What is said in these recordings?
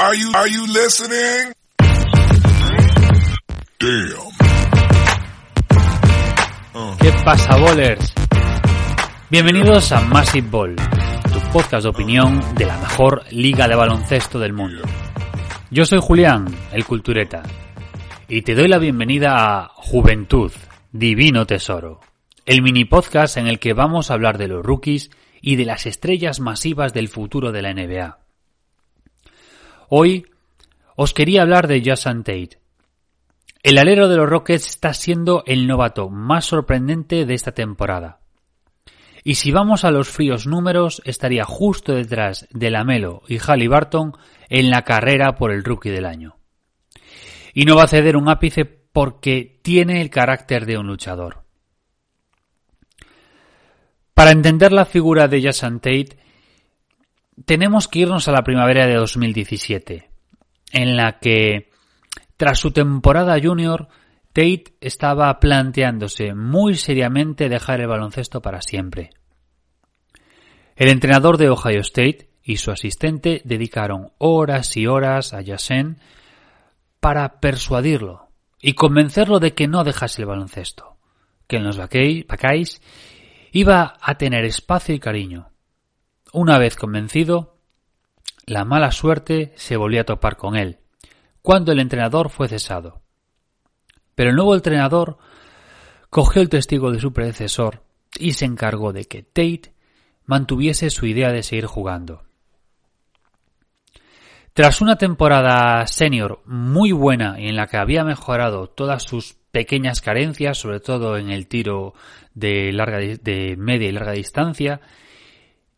Are you? Damn. ¿Qué pasa, bowlers? Bienvenidos a Massive Ball, tu podcast de opinión de la mejor liga de baloncesto del mundo. Yo soy Julián, el cultureta, y te doy la bienvenida a Juventud, Divino Tesoro, el mini podcast en el que vamos a hablar de los rookies y de las estrellas masivas del futuro de la NBA. Hoy os quería hablar de Jason Tate. El alero de los Rockets está siendo el novato más sorprendente de esta temporada. Y si vamos a los fríos números, estaría justo detrás de Lamelo y Halliburton en la carrera por el rookie del año. Y no va a ceder un ápice porque tiene el carácter de un luchador. Para entender la figura de Jason Tate, tenemos que irnos a la primavera de 2017, en la que, tras su temporada junior, Tate estaba planteándose muy seriamente dejar el baloncesto para siempre. El entrenador de Ohio State y su asistente dedicaron horas y horas a Jason para persuadirlo y convencerlo de que no dejase el baloncesto, que en los iba a tener espacio y cariño. Una vez convencido, la mala suerte se volvió a topar con él, cuando el entrenador fue cesado. Pero el nuevo entrenador cogió el testigo de su predecesor y se encargó de que Tate mantuviese su idea de seguir jugando. Tras una temporada senior muy buena y en la que había mejorado todas sus pequeñas carencias, sobre todo en el tiro de, larga, de media y larga distancia,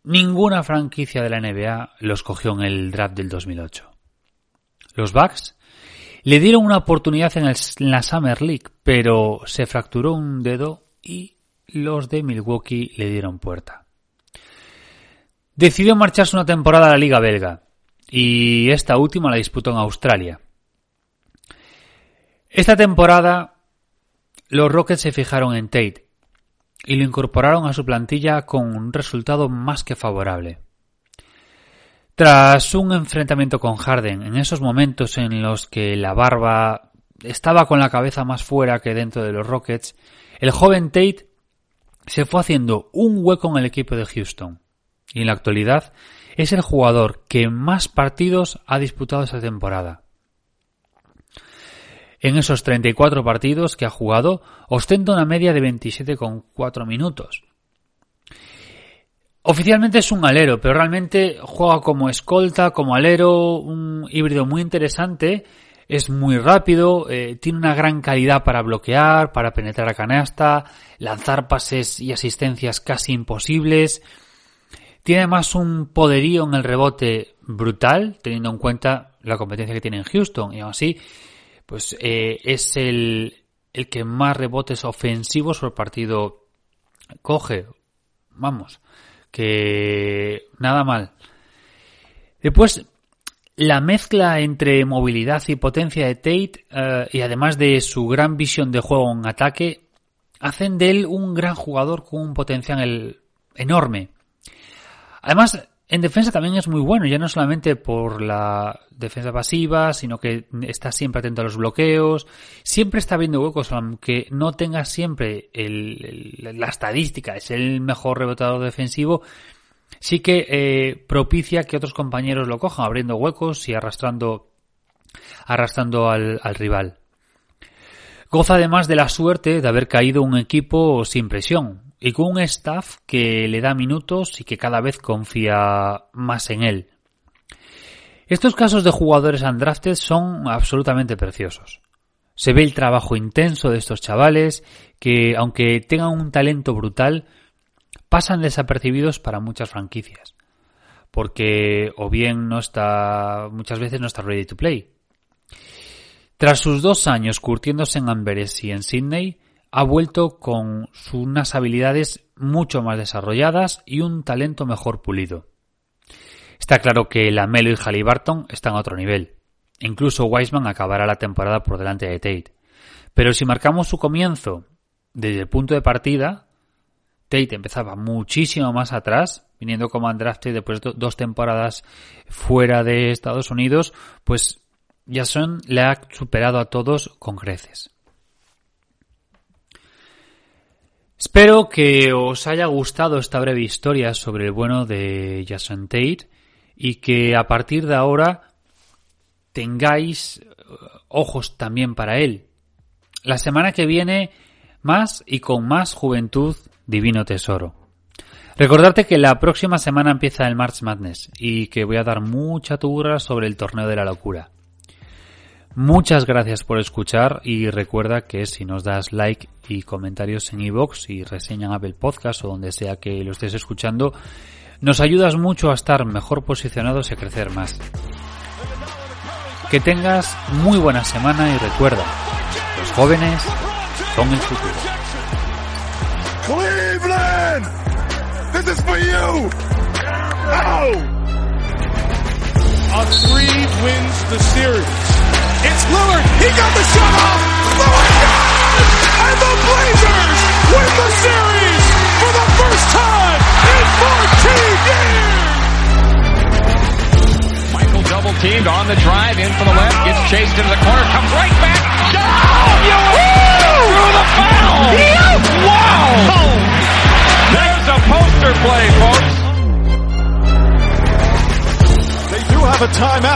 ninguna franquicia de la NBA los cogió en el draft del 2008. Los Bucks le dieron una oportunidad en, en la Summer League, pero se fracturó un dedo y los de Milwaukee le dieron puerta. Decidió marcharse una temporada a la Liga Belga y esta última la disputó en Australia. Esta temporada los Rockets se fijaron en Tate y lo incorporaron a su plantilla con un resultado más que favorable. Tras un enfrentamiento con Harden, en esos momentos en los que la barba estaba con la cabeza más fuera que dentro de los Rockets, el joven Tate se fue haciendo un hueco en el equipo de Houston y en la actualidad es el jugador que más partidos ha disputado esta temporada. En esos 34 partidos que ha jugado, ostenta una media de 27,4 minutos. Oficialmente es un alero, pero realmente juega como escolta, como alero, un híbrido muy interesante. Es muy rápido, eh, tiene una gran calidad para bloquear, para penetrar a canasta, lanzar pases y asistencias casi imposibles. Tiene además un poderío en el rebote brutal, teniendo en cuenta la competencia que tiene en Houston. Y aún así, pues eh, es el, el que más rebotes ofensivos por partido coge. Vamos, que nada mal. Después, la mezcla entre movilidad y potencia de Tate eh, y además de su gran visión de juego en ataque hacen de él un gran jugador con un potencial enorme. Además, en defensa también es muy bueno, ya no solamente por la defensa pasiva, sino que está siempre atento a los bloqueos, siempre está viendo huecos, aunque no tenga siempre la estadística, es el mejor rebotador defensivo, sí que eh, propicia que otros compañeros lo cojan, abriendo huecos y arrastrando, arrastrando al, al rival. Goza además de la suerte de haber caído un equipo sin presión, y con un staff que le da minutos y que cada vez confía más en él. Estos casos de jugadores undrafted son absolutamente preciosos. Se ve el trabajo intenso de estos chavales que, aunque tengan un talento brutal, pasan desapercibidos para muchas franquicias. porque o bien no está, muchas veces no está ready to play. Tras sus dos años curtiéndose en Amberes y en Sydney, ha vuelto con unas habilidades mucho más desarrolladas y un talento mejor pulido. Está claro que Lamelo y Halliburton están a otro nivel. Incluso Wiseman acabará la temporada por delante de Tate. Pero si marcamos su comienzo desde el punto de partida, Tate empezaba muchísimo más atrás, viniendo como undrafted después de dos temporadas fuera de Estados Unidos, pues Jason le ha superado a todos con creces. Espero que os haya gustado esta breve historia sobre el bueno de Jason Tate y que a partir de ahora tengáis eh, ojos también para él. La semana que viene, más y con más juventud, divino tesoro. Recordarte que la próxima semana empieza el March Madness y que voy a dar mucha turra sobre el torneo de la locura. Muchas gracias por escuchar y recuerda que si nos das like y comentarios en iVoox y reseñan Apple Podcast o donde sea que lo estés escuchando, nos ayudas mucho a estar mejor posicionados y a crecer más. Que tengas muy buena semana y recuerda, los jóvenes son el futuro. Cleveland! This is for you! A three wins the series. It's He got the shot off. Lillard got it! And the Blazers win the series for the first time in 14 years. Michael double teamed on the drive in from the left, gets chased into the corner, comes right back. Oh, Down! Through the foul! Wow! There's a poster play, folks. They do have a timeout.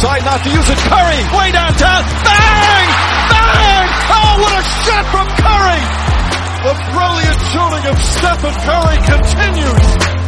Decide not to use it. Curry, way downtown. Bang! Bang! Oh, what a shot from Curry! The brilliant shooting of Stephen Curry continues.